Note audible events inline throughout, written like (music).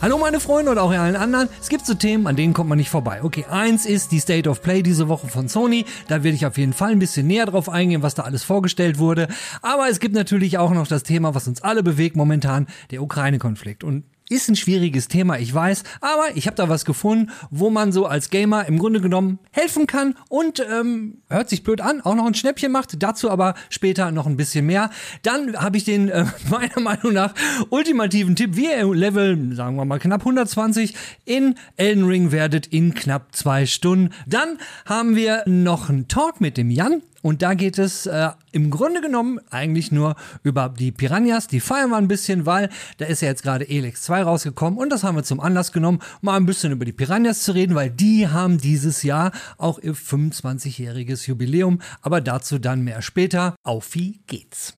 Hallo meine Freunde und auch allen anderen. Es gibt so Themen, an denen kommt man nicht vorbei. Okay, eins ist die State of Play diese Woche von Sony. Da werde ich auf jeden Fall ein bisschen näher drauf eingehen, was da alles vorgestellt wurde. Aber es gibt natürlich auch noch das Thema, was uns alle bewegt momentan, der Ukraine-Konflikt. Und ist ein schwieriges Thema, ich weiß, aber ich habe da was gefunden, wo man so als Gamer im Grunde genommen helfen kann und ähm, hört sich blöd an, auch noch ein Schnäppchen macht, dazu aber später noch ein bisschen mehr. Dann habe ich den äh, (laughs) meiner Meinung nach ultimativen Tipp, wie ihr Level, sagen wir mal knapp 120 in Elden Ring werdet in knapp zwei Stunden. Dann haben wir noch einen Talk mit dem Jan, und da geht es äh, im Grunde genommen eigentlich nur über die Piranhas. Die feiern wir ein bisschen, weil da ist ja jetzt gerade Elex 2 rausgekommen und das haben wir zum Anlass genommen, mal ein bisschen über die Piranhas zu reden, weil die haben dieses Jahr auch ihr 25-jähriges Jubiläum. Aber dazu dann mehr später. Auf wie geht's?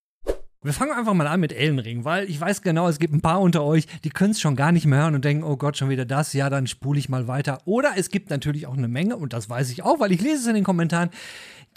Wir fangen einfach mal an mit Elden Ring, weil ich weiß genau, es gibt ein paar unter euch, die können es schon gar nicht mehr hören und denken, oh Gott, schon wieder das, ja, dann spule ich mal weiter. Oder es gibt natürlich auch eine Menge, und das weiß ich auch, weil ich lese es in den Kommentaren,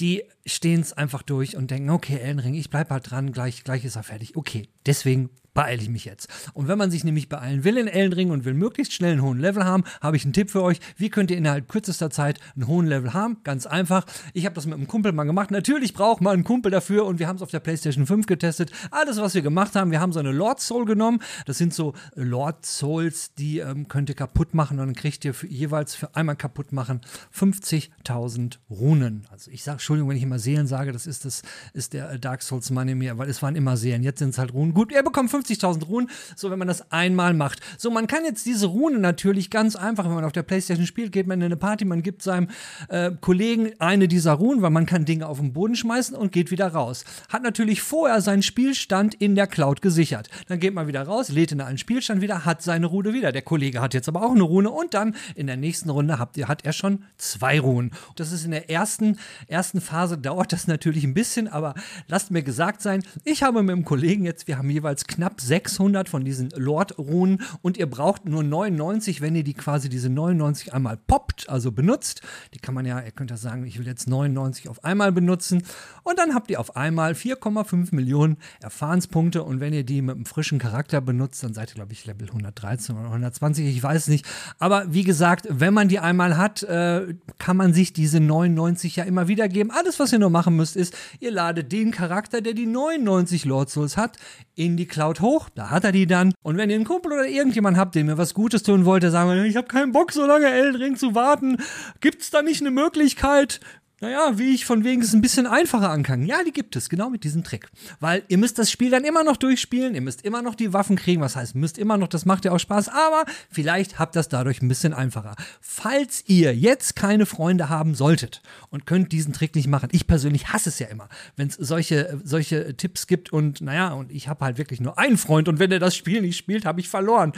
die stehen es einfach durch und denken, okay, Elden Ring, ich bleib halt dran, gleich, gleich ist er fertig. Okay, deswegen beeile ich mich jetzt. Und wenn man sich nämlich beeilen will in Elden und will möglichst schnell einen hohen Level haben, habe ich einen Tipp für euch. Wie könnt ihr innerhalb kürzester Zeit einen hohen Level haben? Ganz einfach. Ich habe das mit einem Kumpel mal gemacht. Natürlich braucht man einen Kumpel dafür und wir haben es auf der PlayStation 5 getestet. Alles, was wir gemacht haben, wir haben so eine Lord Soul genommen. Das sind so Lord Souls, die ähm, könnt ihr kaputt machen und dann kriegt ihr für, jeweils für einmal kaputt machen 50.000 Runen. Also ich sage, Entschuldigung, wenn ich immer Seelen sage, das ist, das ist der Dark Souls Money mehr, weil es waren immer Seelen. Jetzt sind es halt Runen. Gut, ihr bekommt 50.000 Runen, so wenn man das einmal macht. So, man kann jetzt diese Runen natürlich ganz einfach, wenn man auf der Playstation spielt, geht man in eine Party, man gibt seinem äh, Kollegen eine dieser Runen, weil man kann Dinge auf den Boden schmeißen und geht wieder raus. Hat natürlich vorher seinen Spielstand in der Cloud gesichert. Dann geht man wieder raus, lädt in einen Spielstand wieder, hat seine Rune wieder. Der Kollege hat jetzt aber auch eine Rune und dann in der nächsten Runde habt ihr, hat er schon zwei Runen. Das ist in der ersten, ersten Phase dauert das natürlich ein bisschen, aber lasst mir gesagt sein, ich habe mit dem Kollegen jetzt, wir haben jeweils knapp 600 von diesen Lord-Runen und ihr braucht nur 99, wenn ihr die quasi diese 99 einmal poppt, also benutzt. Die kann man ja, ihr könnt ja sagen, ich will jetzt 99 auf einmal benutzen und dann habt ihr auf einmal 4,5 Millionen Erfahrenspunkte und wenn ihr die mit einem frischen Charakter benutzt, dann seid ihr, glaube ich, Level 113 oder 120, ich weiß nicht. Aber wie gesagt, wenn man die einmal hat, äh, kann man sich diese 99 ja immer wieder geben. Alles, was ihr nur machen müsst, ist, ihr ladet den Charakter, der die 99 Lord Souls hat, in die Cloud hoch. Da hat er die dann. Und wenn ihr einen Kumpel oder irgendjemand habt, dem ihr was Gutes tun wollt, sagen, ich habe keinen Bock, so lange Elden Ring zu warten. Gibt's da nicht eine Möglichkeit, naja, wie ich von wegen es ein bisschen einfacher ankann. Ja, die gibt es, genau mit diesem Trick. Weil ihr müsst das Spiel dann immer noch durchspielen, ihr müsst immer noch die Waffen kriegen, was heißt, müsst immer noch, das macht ja auch Spaß, aber vielleicht habt das dadurch ein bisschen einfacher. Falls ihr jetzt keine Freunde haben solltet und könnt diesen Trick nicht machen, ich persönlich hasse es ja immer, wenn es solche, solche Tipps gibt und naja, und ich habe halt wirklich nur einen Freund und wenn er das Spiel nicht spielt, habe ich verloren.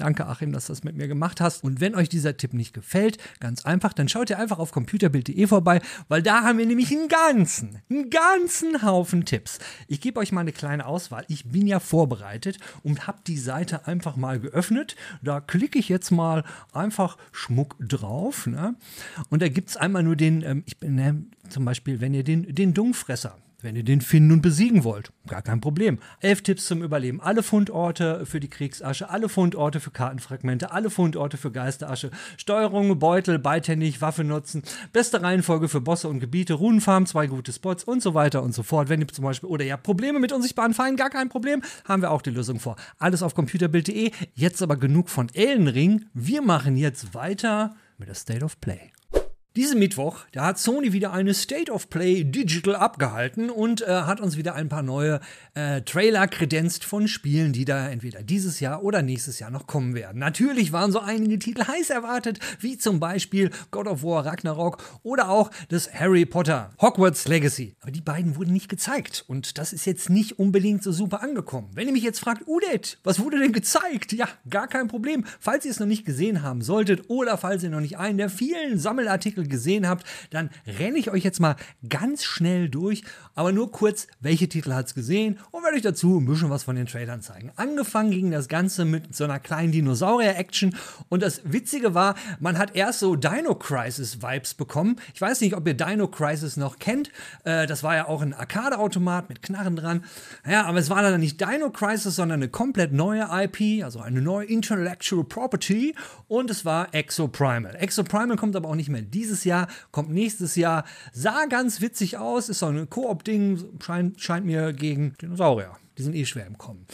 Danke, Achim, dass du das mit mir gemacht hast. Und wenn euch dieser Tipp nicht gefällt, ganz einfach, dann schaut ihr einfach auf computerbild.de vorbei, weil da haben wir nämlich einen ganzen, einen ganzen Haufen Tipps. Ich gebe euch mal eine kleine Auswahl. Ich bin ja vorbereitet und habe die Seite einfach mal geöffnet. Da klicke ich jetzt mal einfach Schmuck drauf. Ne? Und da gibt es einmal nur den, ähm, ich bin ne, zum Beispiel, wenn ihr den, den Dungfresser, wenn ihr den finden und besiegen wollt, gar kein Problem. Elf Tipps zum Überleben. Alle Fundorte für die Kriegsasche, alle Fundorte für Kartenfragmente, alle Fundorte für Geisterasche. Steuerung, Beutel, beidhändig, Waffe nutzen. Beste Reihenfolge für Bosse und Gebiete, Runenfarm, zwei gute Spots und so weiter und so fort. Wenn ihr zum Beispiel, oder ihr habt Probleme mit unsichtbaren Feinden, gar kein Problem, haben wir auch die Lösung vor. Alles auf computerbild.de. Jetzt aber genug von Ellenring. Wir machen jetzt weiter mit der State of Play. Diesen Mittwoch, da hat Sony wieder eine State of Play Digital abgehalten und äh, hat uns wieder ein paar neue äh, Trailer kredenzt von Spielen, die da entweder dieses Jahr oder nächstes Jahr noch kommen werden. Natürlich waren so einige Titel heiß erwartet, wie zum Beispiel God of War Ragnarok oder auch das Harry Potter Hogwarts Legacy. Aber die beiden wurden nicht gezeigt und das ist jetzt nicht unbedingt so super angekommen. Wenn ihr mich jetzt fragt, Udet, was wurde denn gezeigt? Ja, gar kein Problem. Falls ihr es noch nicht gesehen haben solltet oder falls ihr noch nicht einen der vielen Sammelartikel Artikel gesehen habt, dann renne ich euch jetzt mal ganz schnell durch, aber nur kurz, welche Titel hat es gesehen und werde euch dazu ein bisschen was von den Trailern zeigen. Angefangen ging das Ganze mit so einer kleinen Dinosaurier-Action und das Witzige war, man hat erst so Dino Crisis-Vibes bekommen. Ich weiß nicht, ob ihr Dino Crisis noch kennt. Äh, das war ja auch ein Arcade-Automat mit Knarren dran. Ja, aber es war dann nicht Dino Crisis, sondern eine komplett neue IP, also eine neue Intellectual Property und es war Exo Primal. Exo Primal kommt aber auch nicht mehr dieses dieses Jahr, kommt nächstes Jahr. Sah ganz witzig aus, ist so ein Koop-Ding, scheint, scheint mir gegen Dinosaurier. Die sind eh schwer im Kommen.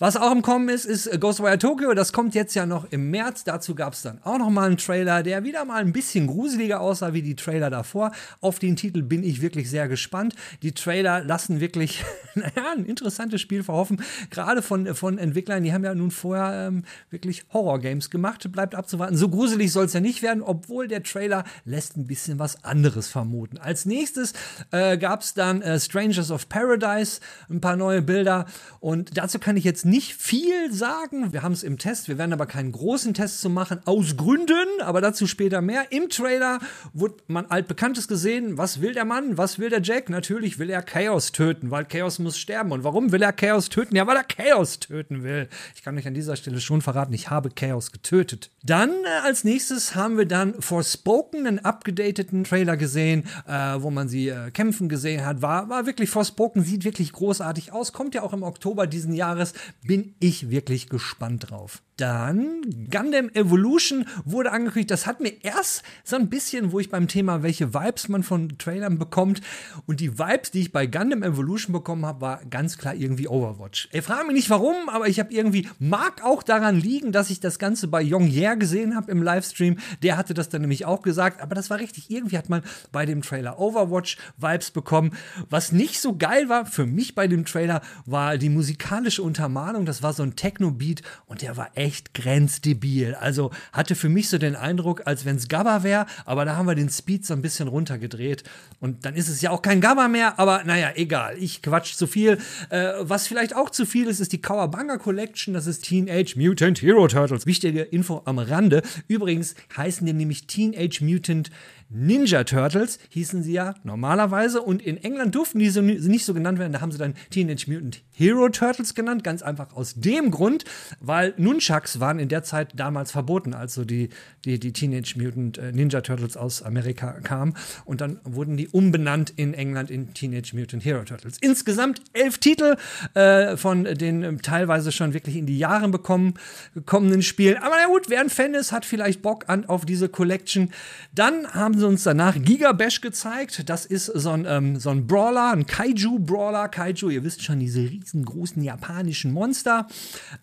Was auch im Kommen ist, ist Ghostwire Tokyo. Das kommt jetzt ja noch im März. Dazu gab es dann auch noch mal einen Trailer, der wieder mal ein bisschen gruseliger aussah wie die Trailer davor. Auf den Titel bin ich wirklich sehr gespannt. Die Trailer lassen wirklich (laughs) naja, ein interessantes Spiel verhoffen. Gerade von, von Entwicklern, die haben ja nun vorher ähm, wirklich Horror-Games gemacht. Bleibt abzuwarten. So gruselig soll es ja nicht werden, obwohl der Trailer lässt ein bisschen was anderes vermuten. Als nächstes äh, gab es dann äh, Strangers of Paradise, ein paar neue Bilder. Und dazu kann ich jetzt nicht viel sagen. Wir haben es im Test, wir werden aber keinen großen Test zu machen, aus Gründen, aber dazu später mehr. Im Trailer wurde man altbekanntes gesehen. Was will der Mann? Was will der Jack? Natürlich will er Chaos töten, weil Chaos muss sterben. Und warum will er Chaos töten? Ja, weil er Chaos töten will. Ich kann euch an dieser Stelle schon verraten, ich habe Chaos getötet. Dann äh, als nächstes haben wir dann Forspoken, einen abgedateten Trailer gesehen, äh, wo man sie äh, kämpfen gesehen hat. War, war wirklich Forspoken, sieht wirklich großartig aus. Kommt ja auch im Oktober diesen Jahres bin ich wirklich gespannt drauf. Dann Gundam Evolution wurde angekündigt. Das hat mir erst so ein bisschen, wo ich beim Thema, welche Vibes man von Trailern bekommt. Und die Vibes, die ich bei Gundam Evolution bekommen habe, war ganz klar irgendwie Overwatch. Ich frage mich nicht warum, aber ich habe irgendwie, mag auch daran liegen, dass ich das Ganze bei Young Year gesehen habe im Livestream. Der hatte das dann nämlich auch gesagt. Aber das war richtig. Irgendwie hat man bei dem Trailer Overwatch Vibes bekommen. Was nicht so geil war für mich bei dem Trailer, war die musikalische Untermalung. Das war so ein Techno-Beat und der war echt echt grenzdebil. Also hatte für mich so den Eindruck, als wenn es Gabba wäre, aber da haben wir den Speed so ein bisschen runtergedreht. Und dann ist es ja auch kein Gabba mehr, aber naja, egal. Ich quatsch zu viel. Äh, was vielleicht auch zu viel ist, ist die Kawabanga Collection. Das ist Teenage Mutant Hero Turtles. Wichtige Info am Rande. Übrigens heißen die nämlich Teenage Mutant Ninja Turtles hießen sie ja normalerweise und in England durften die so nicht so genannt werden. Da haben sie dann Teenage Mutant Hero Turtles genannt, ganz einfach aus dem Grund, weil Nunchucks waren in der Zeit damals verboten, als so die, die, die Teenage Mutant äh, Ninja Turtles aus Amerika kamen und dann wurden die umbenannt in England in Teenage Mutant Hero Turtles. Insgesamt elf Titel äh, von den äh, teilweise schon wirklich in die Jahre bekommen, gekommenen Spielen. Aber na gut, wer ein Fan ist, hat vielleicht Bock an auf diese Collection. Dann haben haben sie uns danach Gigabash gezeigt. Das ist so ein, ähm, so ein Brawler, ein Kaiju-Brawler. Kaiju, ihr wisst schon, diese riesengroßen japanischen Monster.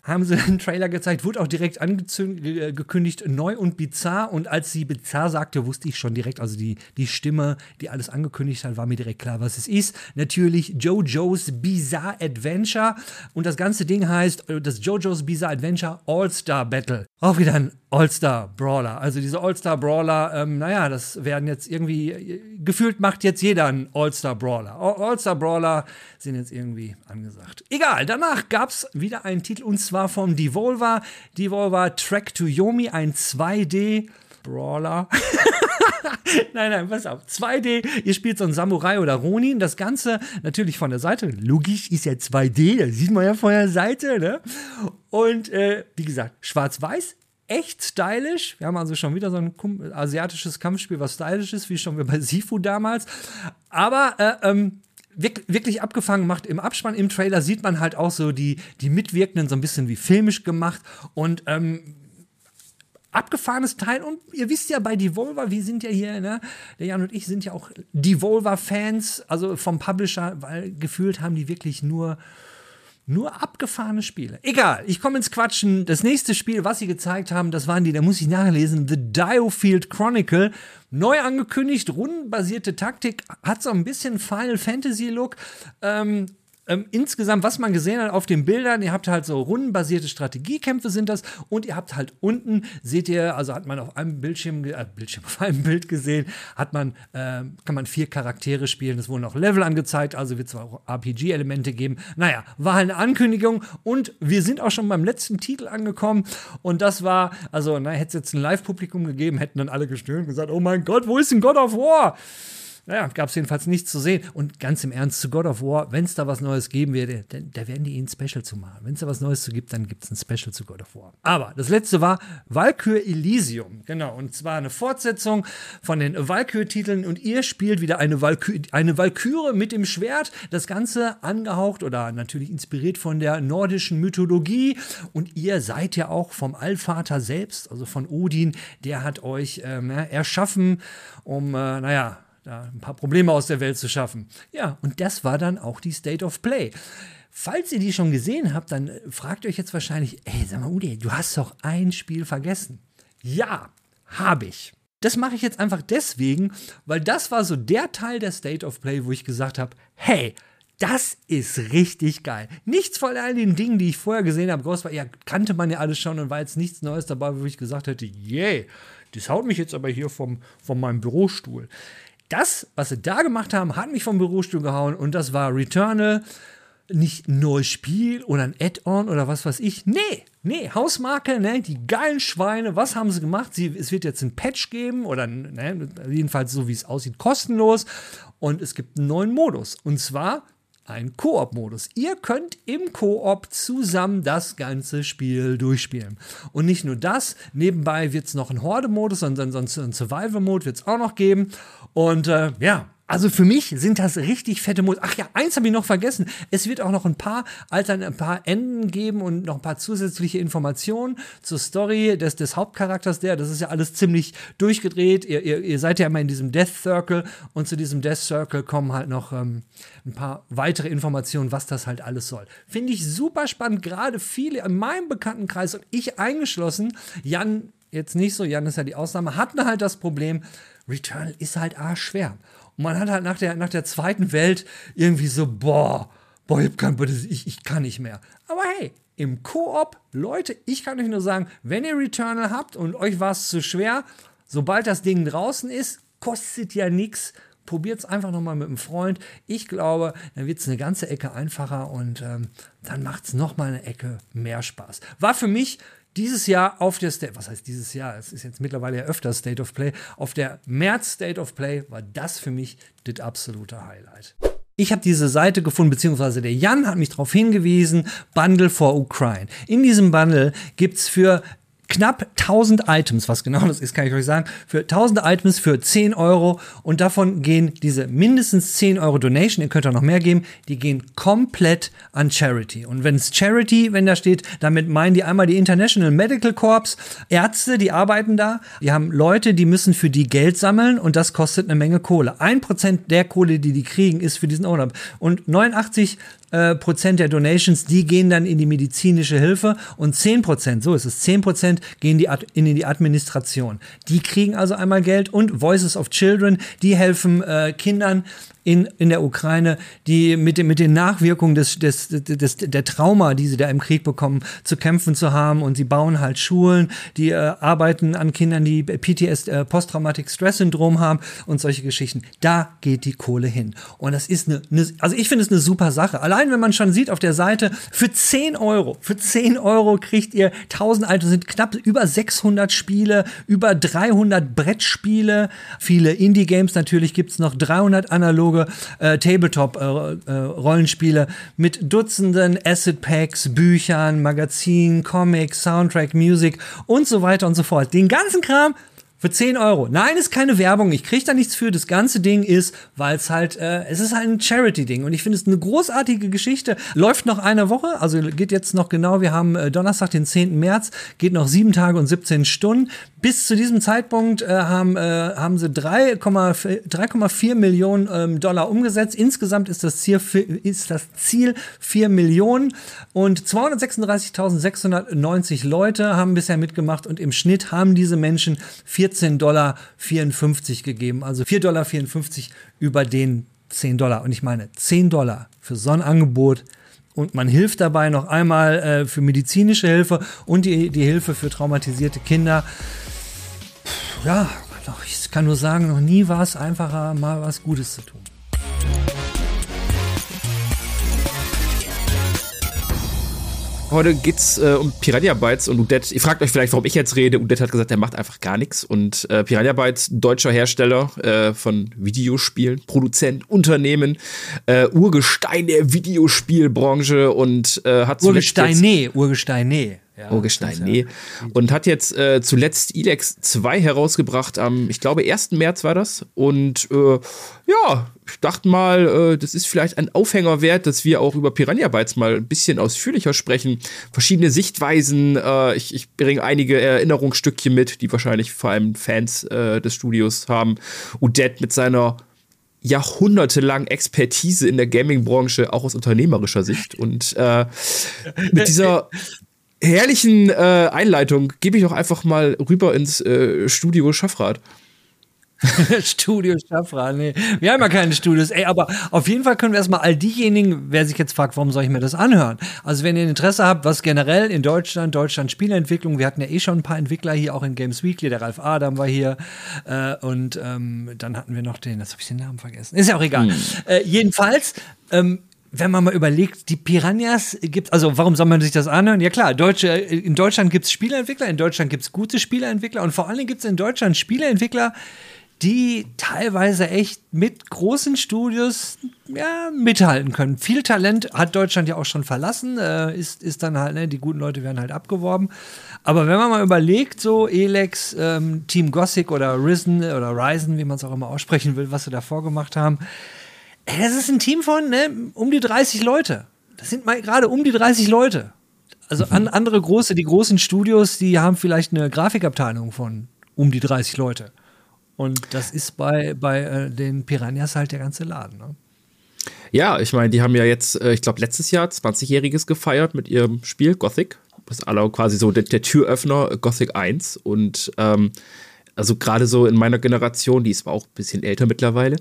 Haben sie (laughs) einen Trailer gezeigt, wurde auch direkt angekündigt, neu und bizarr. Und als sie bizarr sagte, wusste ich schon direkt, also die, die Stimme, die alles angekündigt hat, war mir direkt klar, was es ist. Natürlich JoJo's Bizarre Adventure. Und das ganze Ding heißt äh, das JoJo's Bizarre Adventure All-Star Battle. Auch wieder ein All-Star-Brawler. Also diese All-Star-Brawler, ähm, naja, das werden jetzt irgendwie, gefühlt macht jetzt jeder einen All-Star-Brawler. All-Star-Brawler sind jetzt irgendwie angesagt. Egal, danach gab es wieder einen Titel und zwar vom Devolver. Devolver Track to Yomi, ein 2D-Brawler. (laughs) nein, nein, pass auf. 2D, ihr spielt so einen Samurai oder Ronin. Das Ganze natürlich von der Seite. Logisch ist ja 2D, das sieht man ja von der Seite, ne? Und äh, wie gesagt, schwarz-weiß, echt stylisch. Wir haben also schon wieder so ein asiatisches Kampfspiel, was stylisch ist, wie schon bei Sifu damals. Aber äh, ähm, wirklich abgefangen macht. Im Abspann, im Trailer sieht man halt auch so die, die Mitwirkenden so ein bisschen wie filmisch gemacht und ähm, abgefahrenes Teil. Und ihr wisst ja bei Devolver, wir sind ja hier, ne, der Jan und ich sind ja auch Devolver-Fans, also vom Publisher, weil gefühlt haben die wirklich nur Nur abgefahrene Spiele. Egal, ich komme ins Quatschen. Das nächste Spiel, was sie gezeigt haben, das waren die, da muss ich nachlesen, The Diofield Chronicle. Neu angekündigt, rundenbasierte Taktik, hat so ein bisschen Final Fantasy Look. Ähm, ähm, insgesamt, was man gesehen hat auf den Bildern, ihr habt halt so rundenbasierte Strategiekämpfe sind das und ihr habt halt unten, seht ihr, also hat man auf einem Bildschirm, äh, Bildschirm (laughs) auf einem Bild gesehen, hat man, äh, kann man vier Charaktere spielen, es wurden auch Level angezeigt, also wird es auch RPG-Elemente geben. Naja, war halt eine Ankündigung und wir sind auch schon beim letzten Titel angekommen und das war, also, na, hätte es jetzt ein Live-Publikum gegeben, hätten dann alle gestöhnt und gesagt, oh mein Gott, wo ist denn God of War? Naja, gab es jedenfalls nichts zu sehen. Und ganz im Ernst, zu God of War, wenn es da was Neues geben würde, dann, da werden die ihnen Special zu machen. Wenn es da was Neues zu gibt, dann gibt es ein Special zu God of War. Aber das letzte war Valkyr Elysium. Genau, und zwar eine Fortsetzung von den Valkyr-Titeln. Und ihr spielt wieder eine, Valky eine Valkyre mit dem Schwert. Das Ganze angehaucht oder natürlich inspiriert von der nordischen Mythologie. Und ihr seid ja auch vom Allvater selbst, also von Odin. Der hat euch ähm, erschaffen, um, äh, naja, da ein paar Probleme aus der Welt zu schaffen. Ja, und das war dann auch die State of Play. Falls ihr die schon gesehen habt, dann fragt euch jetzt wahrscheinlich, ey, sag mal, Udi, du hast doch ein Spiel vergessen. Ja, habe ich. Das mache ich jetzt einfach deswegen, weil das war so der Teil der State of Play, wo ich gesagt habe, hey, das ist richtig geil. Nichts von all den Dingen, die ich vorher gesehen habe, Ghost war, ja, kannte man ja alles schon und war jetzt nichts Neues dabei, wo ich gesagt hätte, yay, yeah, das haut mich jetzt aber hier vom, von meinem Bürostuhl das, was sie da gemacht haben, hat mich vom Bürostuhl gehauen und das war Returnal. Nicht ein neues Spiel oder ein Add-on oder was weiß ich. Nee, nee, Hausmarke, ne, die geilen Schweine, was haben sie gemacht? Sie, es wird jetzt ein Patch geben oder ne, jedenfalls so wie es aussieht, kostenlos. Und es gibt einen neuen Modus. Und zwar ein Koop-Modus. Ihr könnt im Koop zusammen das ganze Spiel durchspielen. Und nicht nur das, nebenbei wird es noch einen Horde-Modus, sondern sonst einen Survival-Mode wird es auch noch geben. Und äh, ja, also für mich sind das richtig fette Muss. Ach ja, eins habe ich noch vergessen. Es wird auch noch ein paar Altern, ein paar Enden geben und noch ein paar zusätzliche Informationen zur Story des, des Hauptcharakters der. Das ist ja alles ziemlich durchgedreht. Ihr, ihr, ihr seid ja immer in diesem Death Circle und zu diesem Death Circle kommen halt noch ähm, ein paar weitere Informationen, was das halt alles soll. Finde ich super spannend. Gerade viele in meinem Bekanntenkreis und ich eingeschlossen, Jan jetzt nicht so, Jan ist ja die Ausnahme, hatten halt das Problem, Returnal ist halt arschschwer. Und man hat halt nach der, nach der zweiten Welt irgendwie so, boah, boah, ich kann, ich, ich kann nicht mehr. Aber hey, im Koop, Leute, ich kann euch nur sagen, wenn ihr Returnal habt und euch war es zu schwer, sobald das Ding draußen ist, kostet ja nichts. Probiert es einfach nochmal mit einem Freund. Ich glaube, dann wird es eine ganze Ecke einfacher und ähm, dann macht es nochmal eine Ecke mehr Spaß. War für mich dieses Jahr auf der State, was heißt dieses Jahr? Es ist jetzt mittlerweile ja öfter State of Play. Auf der März State of Play war das für mich das absolute Highlight. Ich habe diese Seite gefunden, beziehungsweise der Jan hat mich darauf hingewiesen, Bundle for Ukraine. In diesem Bundle gibt es für knapp 1000 Items, was genau das ist, kann ich euch sagen, für 1000 Items für 10 Euro und davon gehen diese mindestens 10 Euro Donation, ihr könnt auch noch mehr geben, die gehen komplett an Charity. Und wenn es Charity, wenn da steht, damit meinen die einmal die International Medical Corps, Ärzte, die arbeiten da, die haben Leute, die müssen für die Geld sammeln und das kostet eine Menge Kohle. Ein Prozent der Kohle, die die kriegen, ist für diesen Urlaub. Und 89 äh, Prozent der Donations, die gehen dann in die medizinische Hilfe und 10 Prozent, so ist es, 10 Prozent gehen die in die Administration. Die kriegen also einmal Geld und Voices of Children, die helfen äh, Kindern in, in der Ukraine, die mit, mit den Nachwirkungen des, des, des, der Trauma, die sie da im Krieg bekommen, zu kämpfen zu haben. Und sie bauen halt Schulen, die äh, arbeiten an Kindern, die PTS, äh, Posttraumatic Stress Syndrom haben und solche Geschichten. Da geht die Kohle hin. Und das ist eine, eine also ich finde es eine super Sache. Allein wenn man schon sieht auf der Seite, für 10 Euro, für 10 Euro kriegt ihr 1000 Alte, sind knapp über 600 Spiele, über 300 Brettspiele, viele Indie-Games natürlich gibt es noch, 300 analoge analoge äh, Tabletop-Rollenspiele äh, äh, mit Dutzenden Asset Packs, Büchern, Magazinen, Comics, Soundtrack, Music und so weiter und so fort. Den ganzen Kram für Für 10 Euro. Nein, ist keine Werbung. Ich kriege da nichts für. Das ganze Ding ist, weil es halt, äh, es ist halt ein Charity-Ding. Und ich finde es eine großartige Geschichte. Läuft noch eine Woche, also geht jetzt noch genau. Wir haben äh, Donnerstag, den 10. März, geht noch sieben Tage und 17 Stunden. Bis zu diesem Zeitpunkt äh, haben, äh, haben sie 3,4 Millionen ähm, Dollar umgesetzt. Insgesamt ist das Ziel, ist das Ziel 4 Millionen und 236.690 Leute haben bisher mitgemacht und im Schnitt haben diese Menschen 14,54 Dollar gegeben. Also 4,54 Dollar über den 10 Dollar. Und ich meine, 10 Dollar für so ein Angebot und man hilft dabei noch einmal äh, für medizinische Hilfe und die, die Hilfe für traumatisierte Kinder ja, ich kann nur sagen, noch nie war es einfacher, mal was Gutes zu tun. Heute geht's äh, um Piranha Bytes und Udet. Ihr fragt euch vielleicht, warum ich jetzt rede. Udet hat gesagt, er macht einfach gar nichts. Und äh, Piranha Bytes, deutscher Hersteller äh, von Videospielen, Produzent, Unternehmen, äh, Urgestein der Videospielbranche und äh, hat Urgestein, nee, Urgestein, nee. Ja, Urgestein, nee. Und hat jetzt äh, zuletzt Elex 2 herausgebracht am, ich glaube, 1. März war das. Und äh, ja, ich dachte mal, äh, das ist vielleicht ein Aufhänger wert, dass wir auch über Piranha Bytes mal ein bisschen ausführlicher sprechen. Verschiedene Sichtweisen. Äh, ich, ich bringe einige Erinnerungsstückchen mit, die wahrscheinlich vor allem Fans äh, des Studios haben. Udet mit seiner jahrhundertelang Expertise in der Gaming-Branche, auch aus unternehmerischer Sicht. Und äh, mit dieser (laughs) herrlichen äh, Einleitung gebe ich doch einfach mal rüber ins äh, Studio Schaffrad. (laughs) Studio Schaffrad, nee. Wir haben ja keine Studios. Ey, aber auf jeden Fall können wir erstmal all diejenigen, wer sich jetzt fragt, warum soll ich mir das anhören? Also, wenn ihr Interesse habt, was generell in Deutschland, Deutschland Spieleentwicklung, wir hatten ja eh schon ein paar Entwickler hier, auch in Games Weekly, der Ralf Adam war hier äh, und ähm, dann hatten wir noch den, das habe ich den Namen vergessen. Ist ja auch egal. Hm. Äh, jedenfalls, ähm, wenn man mal überlegt, die Piranhas gibt, also warum soll man sich das anhören? Ja klar, Deutsche, in Deutschland gibt es Spieleentwickler, in Deutschland gibt es gute Spieleentwickler und vor allem gibt es in Deutschland Spieleentwickler, die teilweise echt mit großen Studios ja, mithalten können. Viel Talent hat Deutschland ja auch schon verlassen, äh, ist, ist dann halt, ne, die guten Leute werden halt abgeworben. Aber wenn man mal überlegt, so Elex, ähm, Team Gothic oder Risen oder Ryzen, wie man es auch immer aussprechen will, was sie da vorgemacht haben, Ey, das ist ein Team von ne, um die 30 Leute. Das sind mal gerade um die 30 Leute. Also an, andere große, die großen Studios, die haben vielleicht eine Grafikabteilung von um die 30 Leute. Und das ist bei, bei äh, den Piranhas halt der ganze Laden. Ne? Ja, ich meine, die haben ja jetzt, äh, ich glaube, letztes Jahr 20-Jähriges gefeiert mit ihrem Spiel Gothic. Das ist quasi so der, der Türöffner Gothic 1. Und ähm, also gerade so in meiner Generation, die ist auch ein bisschen älter mittlerweile,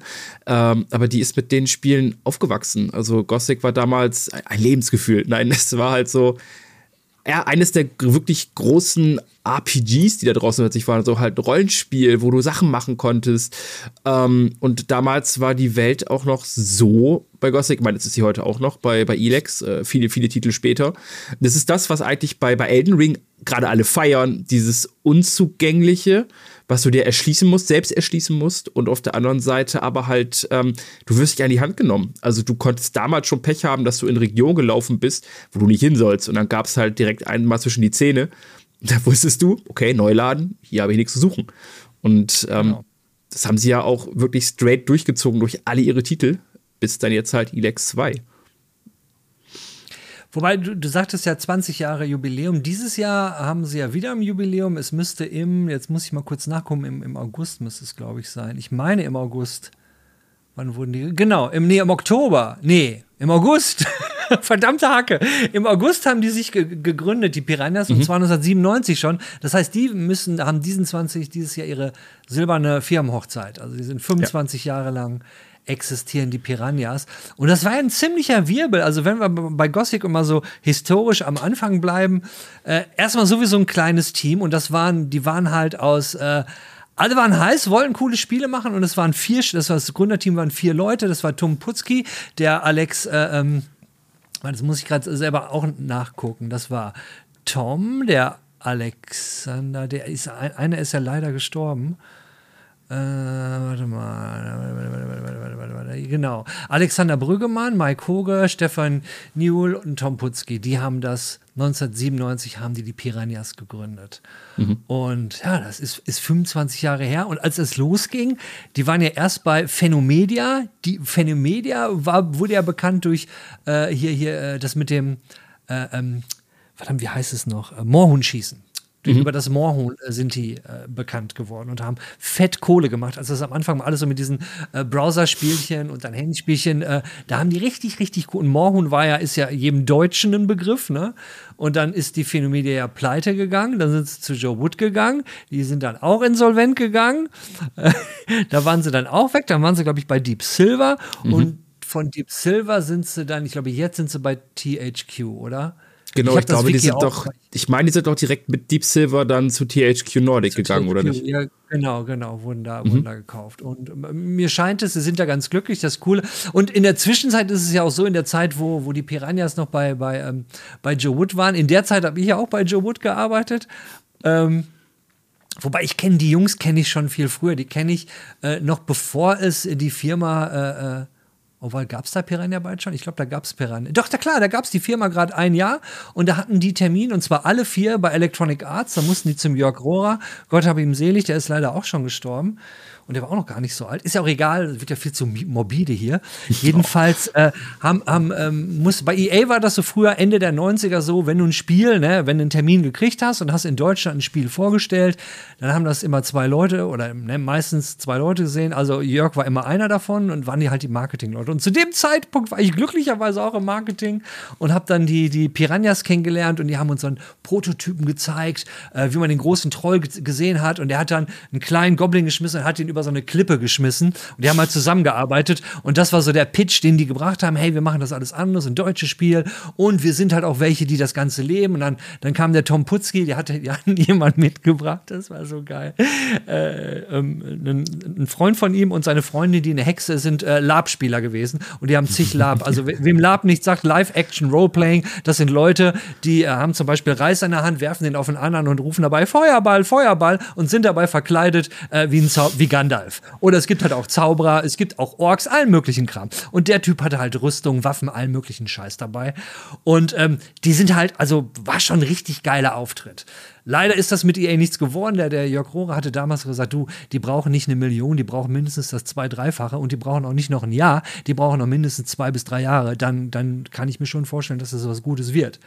ähm, aber die ist mit den Spielen aufgewachsen. Also Gothic war damals ein Lebensgefühl. (laughs) Nein, es war halt so, ja, eines der wirklich großen RPGs, die da draußen plötzlich waren, so halt Rollenspiel, wo du Sachen machen konntest. Ähm, und damals war die Welt auch noch so bei Gothic, ich meine, es ist sie heute auch noch bei, bei Elex, äh, viele, viele Titel später. Das ist das, was eigentlich bei, bei Elden Ring gerade alle feiern, dieses Unzugängliche, was du dir erschließen musst, selbst erschließen musst und auf der anderen Seite aber halt, ähm, du wirst dich an die Hand genommen. Also du konntest damals schon Pech haben, dass du in Region gelaufen bist, wo du nicht hin sollst und dann gab es halt direkt einmal zwischen die Zähne. (laughs) Da wusstest du, okay, Neuladen, hier habe ich nichts zu suchen. Und ähm, genau. das haben sie ja auch wirklich straight durchgezogen durch alle ihre Titel, bis dann jetzt halt Elex 2. Wobei, du, du sagtest ja 20 Jahre Jubiläum. Dieses Jahr haben sie ja wieder ein Jubiläum. Es müsste im, jetzt muss ich mal kurz nachgucken, im, im August müsste es, glaube ich, sein. Ich meine im August. Wann wurden die? Genau, im, nee, im Oktober. Nee, im August. (laughs) Verdammte Hacke. Im August haben die sich ge gegründet, die Piranhas, mhm. und zwar 1997 schon. Das heißt, die müssen, haben diesen 20, dieses Jahr ihre silberne Firmenhochzeit. Also die sind 25 ja. Jahre lang existieren die Piranhas. Und das war ein ziemlicher Wirbel. Also wenn wir bei Gothic immer so historisch am Anfang bleiben, äh, erstmal sowieso ein kleines Team und das waren, die waren halt aus äh, alle waren heiß, wollten coole Spiele machen und es waren vier, das war das Gründerteam waren vier Leute, das war Tom Putzki, der Alex, äh, ähm, das muss ich gerade selber auch nachgucken, das war Tom, der Alexander, der ist, einer ist ja leider gestorben. Äh, warte mal. Warte, warte, warte, warte, warte, warte, genau. Alexander Brüggemann, Mike Hoge, Stefan Newell und Tom Putzki, die haben das 1997 haben die die Piranhas gegründet. Mhm. Und ja, das ist, ist 25 Jahre her. Und als es losging, die waren ja erst bei Phenomedia. Die Phenomedia war, wurde ja bekannt durch äh, hier, hier, äh, das mit dem, äh, ähm, verdammt, wie heißt es noch? Äh, Moorhuhnschießen mhm. über das Moorhuhn äh, sind die äh, bekannt geworden und haben fett Kohle gemacht. Also das am Anfang alles so mit diesen äh, Browser-Spielchen und dann Handyspielchen, äh, da haben die richtig, richtig gut. Und Moorhuhn war ja, ist ja jedem Deutschen ein Begriff, ne? Und dann ist die Phänomedia ja pleite gegangen, dann sind sie zu Joe Wood gegangen, die sind dann auch insolvent gegangen. (laughs) da waren sie dann auch weg, dann waren sie, glaube ich, bei Deep Silver mhm. und von Deep Silver sind sie dann, ich glaube, jetzt sind sie bei THQ, oder? Genau, ich, ich glaube, die sind doch, ich meine, die sind doch direkt mit Deep Silver dann zu THQ Nordic zu gegangen, THQ, oder nicht? Ja, genau, genau, wurden da, mhm. wurden da gekauft. Und ähm, mir scheint es, sie sind da ganz glücklich, das Coole. Und in der Zwischenzeit ist es ja auch so, in der Zeit, wo, wo die Piranhas noch bei, bei, ähm, bei Joe Wood waren, in der Zeit habe ich ja auch bei Joe Wood gearbeitet. Ähm, Wobei ich kenne die Jungs, kenne ich schon viel früher. Die kenne ich äh, noch bevor es die Firma äh, äh Obwohl, gab es da Piranha bald schon? Ich glaube, da gab es Piranha. Doch, da klar, da gab es die Firma gerade ein Jahr und da hatten die Termin und zwar alle vier bei Electronic Arts. Da mussten die zum Jörg Rohrer. Gott habe ihm selig, der ist leider auch schon gestorben und der war auch noch gar nicht so alt. Ist ja auch egal, wird ja viel zu morbide hier. (laughs) Jedenfalls äh, haben, haben ähm, muss, bei EA war das so früher Ende der 90er so, wenn du ein Spiel, ne, wenn du einen Termin gekriegt hast und hast in Deutschland ein Spiel vorgestellt, dann haben das immer zwei Leute oder ne, meistens zwei Leute gesehen. Also Jörg war immer einer davon und waren die halt die Marketingleute. Und zu dem Zeitpunkt war ich glücklicherweise auch im Marketing und habe dann die, die Piranhas kennengelernt und die haben uns dann Prototypen gezeigt, äh, wie man den großen Troll gesehen hat. Und der hat dann einen kleinen Goblin geschmissen und hat ihn über so eine Klippe geschmissen und die haben halt zusammengearbeitet und das war so der Pitch, den die gebracht haben, hey, wir machen das alles anders, ein deutsches Spiel und wir sind halt auch welche, die das Ganze leben und dann, dann kam der Tom Putzki, der hatte ja (laughs) jemand mitgebracht, das war so geil. Äh, ähm, ein, ein, Freund von ihm und seine Freundin, die eine Hexe sind, äh, Lab-Spieler gewesen und die haben zig Lab, also wem Lab nicht sagt, Live-Action-Roleplaying, das sind Leute, die äh, haben zum Beispiel Reis in der Hand, werfen den auf den anderen und rufen dabei Feuerball, Feuerball und sind dabei verkleidet äh, wie, ein Zau wie. Gandalf. Oder es gibt halt auch Zauberer, es gibt auch Orks, allen möglichen Kram. Und der Typ hatte halt Rüstung, Waffen, allen möglichen Scheiß dabei. Und ähm, die sind halt, also war schon ein richtig geiler Auftritt. Leider ist das mit EA nichts geworden. Der, der Jörg Rohre hatte damals gesagt, du, die brauchen nicht eine Million, die brauchen mindestens das zwei-, dreifache und die brauchen auch nicht noch ein Jahr, die brauchen noch mindestens zwei bis drei Jahre. Dann, dann kann ich mir schon vorstellen, dass das was Gutes wird.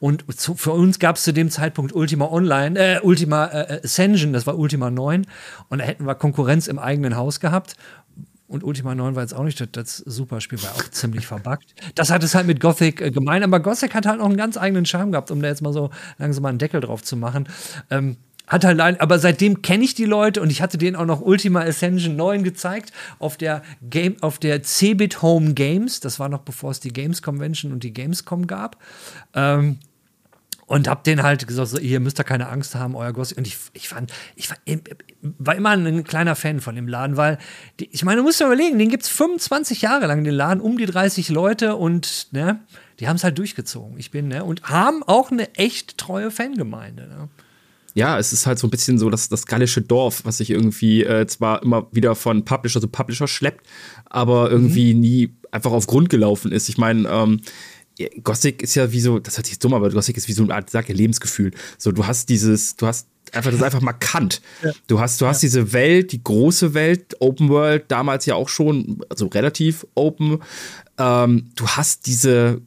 Und zu, für uns gab es zu dem Zeitpunkt Ultima Online, äh, Ultima äh, Ascension, das war Ultima 9. Und da hätten wir Konkurrenz im eigenen Haus gehabt. Und Ultima 9 war jetzt auch nicht das, das Superspiel, war auch ziemlich verbuggt. Das hat es halt mit Gothic äh, gemein, aber Gothic hat halt auch einen ganz eigenen Charme gehabt, um da jetzt mal so langsam mal einen Deckel drauf zu machen. Ähm, hat halt, aber seitdem kenne ich die Leute und ich hatte denen auch noch Ultima Ascension 9 gezeigt auf der Game, auf der Cebit Home Games. Das war noch bevor es die Games Convention und die Gamescom gab. Ähm, und hab denen halt gesagt, so, ihr müsst da keine Angst haben, euer Gossi. Und ich, ich fand, ich war, war immer ein kleiner Fan von dem Laden, weil, die, ich meine, du musst dir überlegen, den gibt's 25 Jahre lang, den Laden, um die 30 Leute und, ne, die haben es halt durchgezogen. Ich bin, ne, und haben auch eine echt treue Fangemeinde, ne. Ja, es ist halt so ein bisschen so das, das gallische Dorf, was sich irgendwie äh, zwar immer wieder von Publisher zu Publisher schleppt, aber irgendwie mhm. nie einfach auf Grund gelaufen ist. Ich meine, ähm, Gothic ist ja wie so, das hört sich dumm, aber Gothic ist wie so eine Art, sag ja, Lebensgefühl. So, du hast dieses, du hast einfach, das ist einfach markant. Ja. Du hast, du hast diese Welt, die große Welt, Open World, damals ja auch schon, also relativ open. Ähm, du hast diese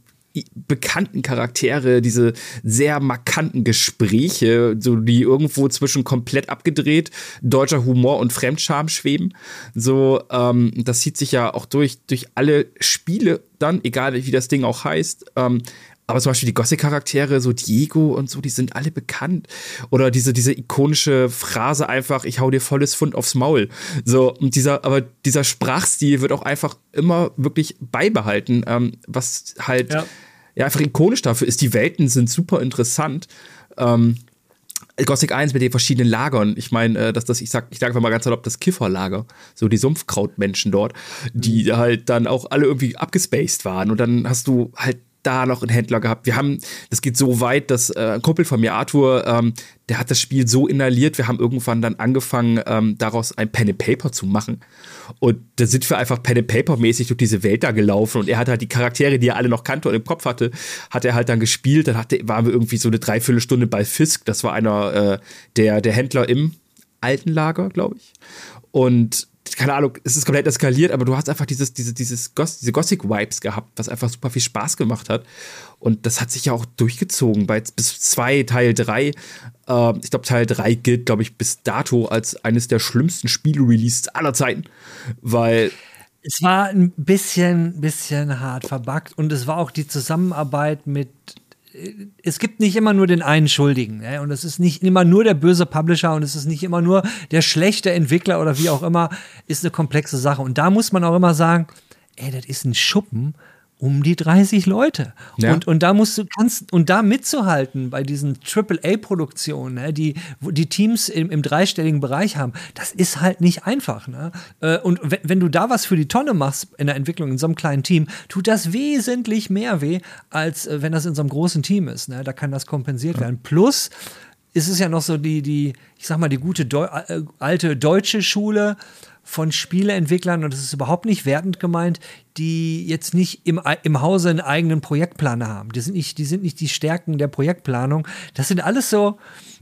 bekannten Charaktere, diese sehr markanten Gespräche, so die irgendwo zwischen komplett abgedreht, deutscher Humor und Fremdscham schweben. So, ähm, das zieht sich ja auch durch, durch alle Spiele dann, egal wie das Ding auch heißt. Ähm, aber zum Beispiel die Gothic-Charaktere, so Diego und so, die sind alle bekannt. Oder diese, diese ikonische Phrase einfach, ich hau dir volles Fund aufs Maul. So, und dieser, aber dieser Sprachstil wird auch einfach immer wirklich beibehalten, ähm, was halt ja. ja. einfach ikonisch dafür ist. Die Welten sind super interessant. Ähm, Gothic 1 mit den verschiedenen Lagern. Ich meine, äh, dass das, ich sag, ich sag einfach mal ganz salopp, das Kifferlager. So die Sumpfkrautmenschen dort, die mhm. halt dann auch alle irgendwie abgespaced waren. Und dann hast du halt da noch einen Händler gehabt. Wir haben, das geht so weit, dass äh, ein Kumpel von mir, Arthur, ähm, der hat das Spiel so inhaliert, wir haben irgendwann dann angefangen, ähm, daraus ein Pen and Paper zu machen. Und da sind wir einfach Pen and Paper mäßig durch diese Welt da gelaufen und er hat halt die Charaktere, die er alle noch kannte und im Kopf hatte, hat er halt dann gespielt. Dann hatte, waren wir irgendwie so eine Dreiviertelstunde bei Fisk. Das war einer äh, der, der Händler im alten Lager, glaube ich. Und keine Ahnung, es ist komplett eskaliert, aber du hast einfach dieses, diese, dieses Goss, diese Gothic-Vibes gehabt, was einfach super viel Spaß gemacht hat. Und das hat sich ja auch durchgezogen bei bis zwei, Teil drei. Äh, ich glaube, Teil drei gilt, glaube ich, bis dato als eines der schlimmsten Spiele-Releases aller Zeiten. Weil es war ein bisschen, bisschen hart verbuggt und es war auch die Zusammenarbeit mit es gibt nicht immer nur den einen Schuldigen. Ne? Und es ist nicht immer nur der böse Publisher und es ist nicht immer nur der schlechte Entwickler oder wie auch immer. Ist eine komplexe Sache. Und da muss man auch immer sagen, ey, das ist ein Schuppen um die 30 Leute. Ja. Und, und da musst du, kannst, und da mitzuhalten bei diesen AAA-Produktionen, ne, die, die Teams im, im, dreistelligen Bereich haben, das ist halt nicht einfach. Ne? Äh, und wenn, wenn du da was für die Tonne machst in der Entwicklung in so einem kleinen Team, tut das wesentlich mehr weh, als äh, wenn das in so einem großen Team ist. Ne? Da kann das kompensiert ja. werden. Plus, ist es ja noch so die, die, ich sag mal, die gute Deu äh, alte deutsche Schule von Spieleentwicklern, und das ist überhaupt nicht wertend gemeint, die jetzt nicht im, im Hause einen eigenen Projektplaner haben. Die sind, nicht, die sind nicht die Stärken der Projektplanung. Das sind alles so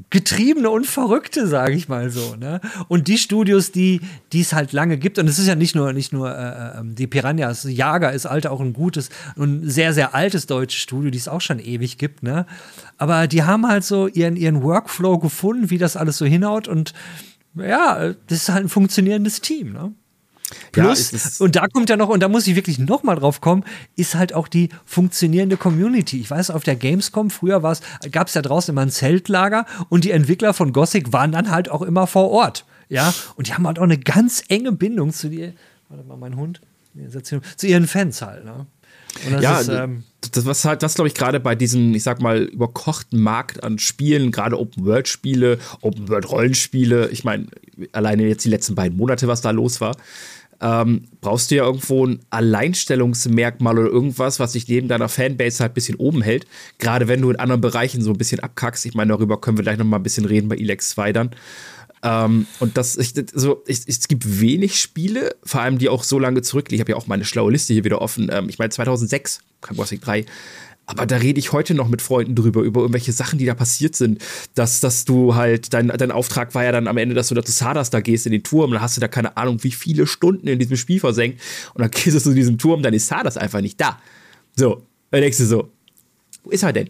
Getriebene und Verrückte, sage ich mal so. Ne? Und die Studios, die es halt lange gibt, und es ist ja nicht nur, nicht nur äh, ähm, die Piranhas, Jager ist alte auch ein gutes und sehr, sehr altes deutsches Studio, die es auch schon ewig gibt. Ne? Aber die haben halt so ihren, ihren Workflow gefunden, wie das alles so hinhaut und ja, das ist halt ein funktionierendes Team, ne? Plus, ja, und da kommt ja noch, und da muss ich wirklich noch mal drauf kommen, ist halt auch die funktionierende Community. Ich weiß, auf der Gamescom, früher gab es ja draußen immer ein Zeltlager und die Entwickler von Gothic waren dann halt auch immer vor Ort. Ja, und die haben halt auch eine ganz enge Bindung zu dir. Warte mal, mein Hund. Zu ihren Fans halt, ne? Ja, ist, ähm, das was halt, das glaube ich gerade bei diesem, ich sag mal, überkochten Markt an Spielen, gerade Open-World-Spiele, Open-World-Rollenspiele, ich meine, alleine jetzt die letzten beiden Monate, was da los war, ähm, brauchst du ja irgendwo ein Alleinstellungsmerkmal oder irgendwas, was dich neben deiner Fanbase halt ein bisschen oben hält. Gerade wenn du in anderen Bereichen so ein bisschen abkackst. Ich meine, darüber können wir gleich noch mal ein bisschen reden bei Elex 2 dann. Ähm, und das, ich, so, ich, es gibt wenig Spiele, vor allem die auch so lange zurückliegen. Ich habe ja auch meine schlaue Liste hier wieder offen. Ähm, ich meine, 2006 kam Gothic 3. Aber da rede ich heute noch mit Freunden drüber, über irgendwelche Sachen, die da passiert sind. Dass, dass du halt, dein, dein Auftrag war ja dann am Ende, dass du da zu Sadas da gehst in den Turm. Dann hast du da keine Ahnung, wie viele Stunden in diesem Spiel versenkt. Und dann gehst du zu diesem Turm, dann ist Sadas einfach nicht da. So, dann denkst du so, wo ist er denn?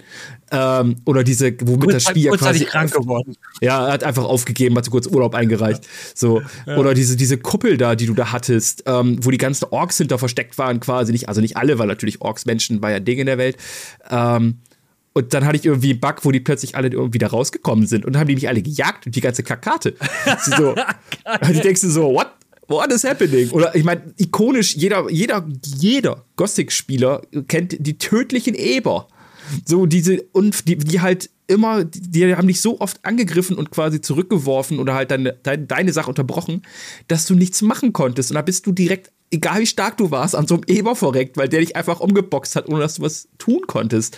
Ähm, oder diese, womit kurz, das Spiel ja quasi. krank geworden. Ja, er hat einfach aufgegeben, hat so kurz Urlaub eingereicht. So. Ja. Oder diese, diese Kuppel da, die du da hattest, ähm, wo die ganzen Orks hinter versteckt waren, quasi nicht, also nicht alle, weil natürlich Orks Menschen war ja Ding in der Welt. Ähm, und dann hatte ich irgendwie einen Bug, wo die plötzlich alle irgendwie da rausgekommen sind und dann haben die mich alle gejagt und die ganze Kakate. (laughs) so. und du denkst du so, what? What is happening? Oder ich meine, ikonisch, jeder, jeder, jeder Gothic-Spieler kennt die tödlichen Eber. So diese, und die, die halt immer, die haben dich so oft angegriffen und quasi zurückgeworfen oder halt deine, deine, deine Sache unterbrochen, dass du nichts machen konntest. Und da bist du direkt, egal wie stark du warst, an so einem Eber verreckt, weil der dich einfach umgeboxt hat, ohne dass du was tun konntest.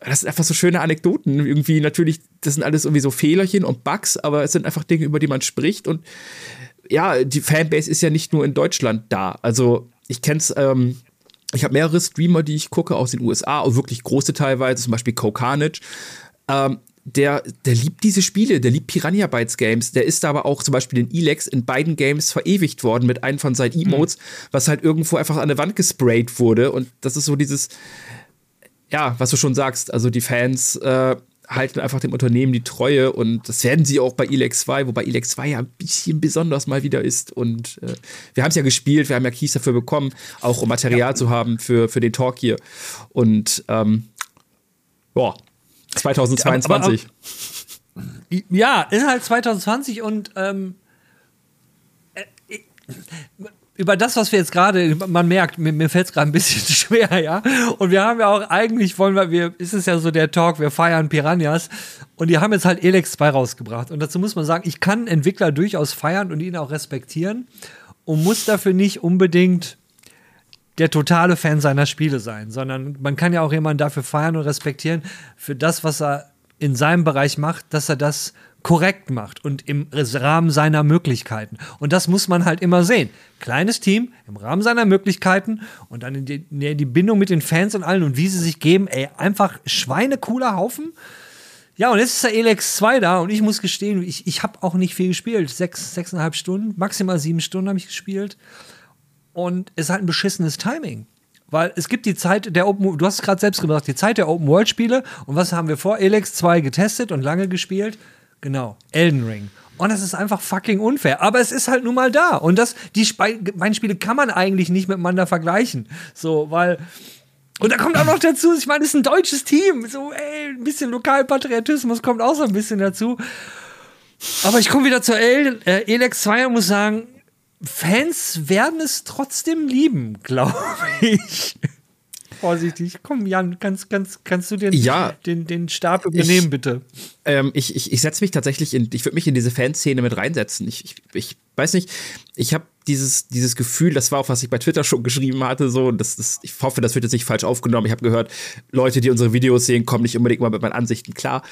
Das sind einfach so schöne Anekdoten. Irgendwie natürlich, das sind alles irgendwie so Fehlerchen und Bugs, aber es sind einfach Dinge, über die man spricht. Und ja, die Fanbase ist ja nicht nur in Deutschland da. Also ich kenne es ähm, ich habe mehrere Streamer, die ich gucke aus den USA, auch wirklich große teilweise, zum Beispiel Cocarnage. Ähm, der, der liebt diese Spiele, der liebt Piranha Bytes Games. Der ist aber auch zum Beispiel in Elex in beiden Games verewigt worden mit einem von seinen Emotes, mhm. was halt irgendwo einfach an der Wand gesprayt wurde. Und das ist so dieses, ja, was du schon sagst, also die Fans äh, halten einfach dem Unternehmen die Treue und das werden sie auch bei Elex 2, wobei Elex 2 ja ein bisschen besonders mal wieder ist und äh, wir haben es ja gespielt, wir haben ja Keys dafür bekommen, auch um Material ja. zu haben für, für den Talk hier und ähm, ja, 2022. Aber, aber, ja, ist halt 2020 und ähm, äh, über das, was wir jetzt gerade, man merkt, mir, mir fällt es gerade ein bisschen (laughs) schwer, ja. Und wir haben ja auch eigentlich wollen wir, wir, ist es ja so der Talk, wir feiern Piranhas und die haben jetzt halt Elex 2 rausgebracht. Und dazu muss man sagen, ich kann Entwickler durchaus feiern und ihn auch respektieren und muss dafür nicht unbedingt der totale Fan seiner Spiele sein, sondern man kann ja auch jemanden dafür feiern und respektieren, für das, was er in seinem Bereich macht, dass er das korrekt macht und im Rahmen seiner Möglichkeiten. Und das muss man halt immer sehen. Kleines Team im Rahmen seiner Möglichkeiten und dann in die, in die Bindung mit den Fans und allen und wie sie sich geben. Ey, einfach schweinecooler Haufen. Ja, und jetzt ist der Elex 2 da und ich muss gestehen, ich, ich habe auch nicht viel gespielt. Sechs, sechseinhalb Stunden, maximal sieben Stunden habe ich gespielt. Und es ist halt ein beschissenes Timing. Weil es gibt die Zeit der Open, du hast es gerade selbst gesagt, die Zeit der Open World Spiele. Und was haben wir vor? Elex 2 getestet und lange gespielt. Genau, Elden Ring. Und das ist einfach fucking unfair. Aber es ist halt nun mal da. Und das, die beiden Spiele kann man eigentlich nicht miteinander vergleichen. So, weil. Und da kommt auch noch dazu, ich meine, es ist ein deutsches Team. So, ey, ein bisschen Lokalpatriotismus kommt auch so ein bisschen dazu. Aber ich komme wieder El äh, Elex 2 und muss sagen, Fans werden es trotzdem lieben, (laughs) glaube ich vorsichtig. Komm, Jan, kannst, kannst, kannst du den, ja, den, den Stab übernehmen, ich, bitte? Ähm, ich ich, ich setze mich tatsächlich in, ich würde mich in diese Fanszene mit reinsetzen. Ich, ich, ich weiß nicht, ich habe dieses, dieses Gefühl, das war auch, was ich bei Twitter schon geschrieben hatte, so, das, das, ich hoffe, das wird jetzt nicht falsch aufgenommen. Ich habe gehört, Leute, die unsere Videos sehen, kommen nicht unbedingt mal mit meinen Ansichten klar.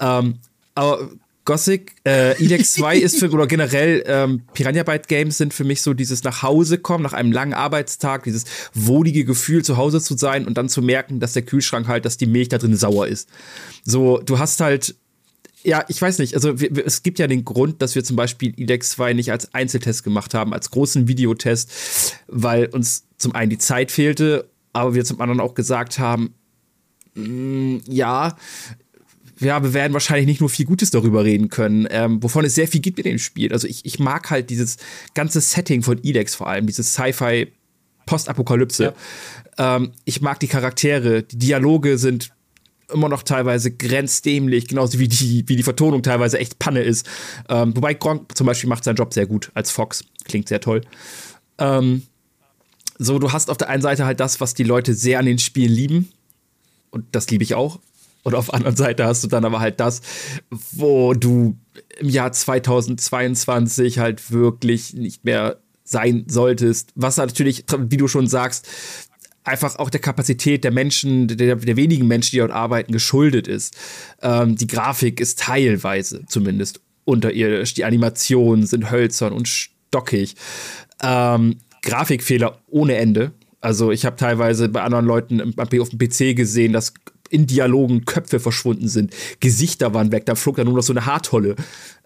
Ähm, aber Gothic, äh, Elex 2 (laughs) ist für, oder generell ähm, Piranha Byte Games sind für mich so dieses nach Hause kommen, nach einem langen Arbeitstag, dieses wohlige Gefühl, zu Hause zu sein und dann zu merken, dass der Kühlschrank halt, dass die Milch da drin sauer ist. So, du hast halt, ja, ich weiß nicht, also wir, es gibt ja den Grund, dass wir zum Beispiel Elex 2 nicht als Einzeltest gemacht haben, als großen Videotest, weil uns zum einen die Zeit fehlte, aber wir zum anderen auch gesagt haben, mh, mm, ja, ja, wir werden wahrscheinlich nicht nur viel Gutes darüber reden können, ähm, wovon es sehr viel gibt in dem Spiel. Also ich, ich mag halt dieses ganze Setting von Elex vor allem, dieses Sci-Fi Postapokalypse. Ja. Ähm, ich mag die Charaktere, die Dialoge sind immer noch teilweise grenzdämlich, genauso wie die, wie die Vertonung teilweise echt Panne ist. Ähm, wobei Gronk zum Beispiel macht seinen Job sehr gut als Fox. Klingt sehr toll. Ähm, so, du hast auf der einen Seite halt das, was die Leute sehr an den Spielen lieben. Und das liebe ich auch. Und auf der anderen Seite hast du dann aber halt das, wo du im Jahr 2022 halt wirklich nicht mehr sein solltest. Was natürlich, wie du schon sagst, einfach auch der Kapazität der Menschen, der, der wenigen Menschen, die dort arbeiten, geschuldet ist. Ähm, die Grafik ist teilweise zumindest unterirdisch. Die Animationen sind hölzern und stockig. Ähm, Grafikfehler ohne Ende. Also ich habe teilweise bei anderen Leuten auf dem PC gesehen, dass in Dialogen Köpfe verschwunden sind, Gesichter waren weg, da flog dann nur noch so eine Haartolle,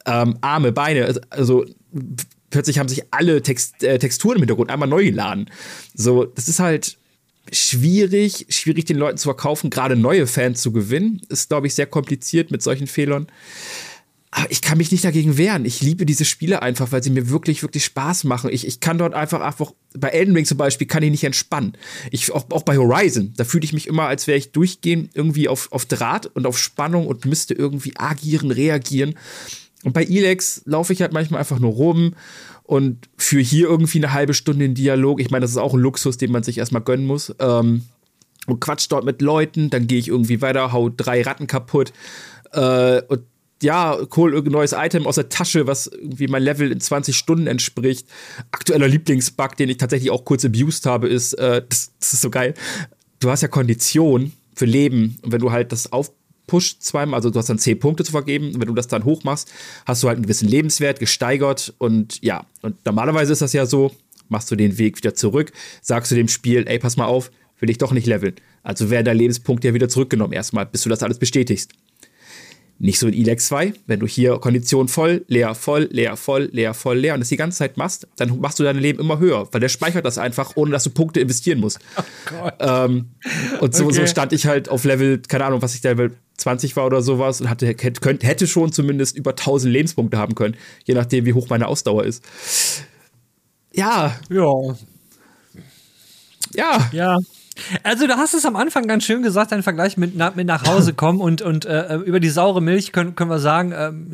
ähm, Arme, Beine, also plötzlich haben sich alle Text, äh, Texturen im Hintergrund einmal neu geladen. So, das ist halt schwierig, schwierig den Leuten zu verkaufen, gerade neue Fans zu gewinnen, ist glaube ich sehr kompliziert mit solchen Fehlern. Aber ich kann mich nicht dagegen wehren. Ich liebe diese Spiele einfach, weil sie mir wirklich, wirklich Spaß machen. Ich, ich kann dort einfach, einfach, bei Elden Ring zum Beispiel, kann ich nicht entspannen. Ich, auch, auch bei Horizon, da fühle ich mich immer, als wäre ich durchgehend irgendwie auf, auf Draht und auf Spannung und müsste irgendwie agieren, reagieren. Und bei Elex laufe ich halt manchmal einfach nur rum und für hier irgendwie eine halbe Stunde in Dialog. Ich meine, das ist auch ein Luxus, den man sich erstmal gönnen muss. Ähm, und quatsch dort mit Leuten, dann gehe ich irgendwie weiter, hau drei Ratten kaputt. Äh, und ja, hol irgendein neues Item aus der Tasche, was irgendwie mein Level in 20 Stunden entspricht. Aktueller Lieblingsbug, den ich tatsächlich auch kurz abused habe, ist, äh, (laughs) das, das ist so geil. Du hast ja Kondition für Leben und wenn du halt das aufpusht zweimal, also du hast dann 10 Punkte zu vergeben und wenn du das dann hochmachst, hast du halt einen gewissen Lebenswert gesteigert und ja, und normalerweise ist das ja so, machst du den Weg wieder zurück, sagst du dem Spiel, ey, pass mal auf, will ich doch nicht leveln. Also werden deine Lebenspunkte ja wieder zurückgenommen erstmal, bis du das alles bestätigst. Nicht so in Elex 2, wenn du hier Kondition voll, leer, voll, leer, voll, leer, voll, leer und das die ganze Zeit machst, dann machst du dein Leben immer höher, weil der speichert das einfach, ohne dass du Punkte investieren musst. (laughs) Oh. Ähm, und so, okay. so stand ich halt auf Level, keine Ahnung, was ich da Level 20 war oder sowas und hatte, hätte, hätte schon zumindest über 1000 Lebenspunkte haben können, je nachdem, wie hoch meine Ausdauer ist. Ja. Ja. Ja. Ja. Also du hast es am Anfang ganz schön gesagt, ein Vergleich mit, mit nach Hause (laughs) kommen und, und äh, über die saure Milch können, können wir sagen, ähm,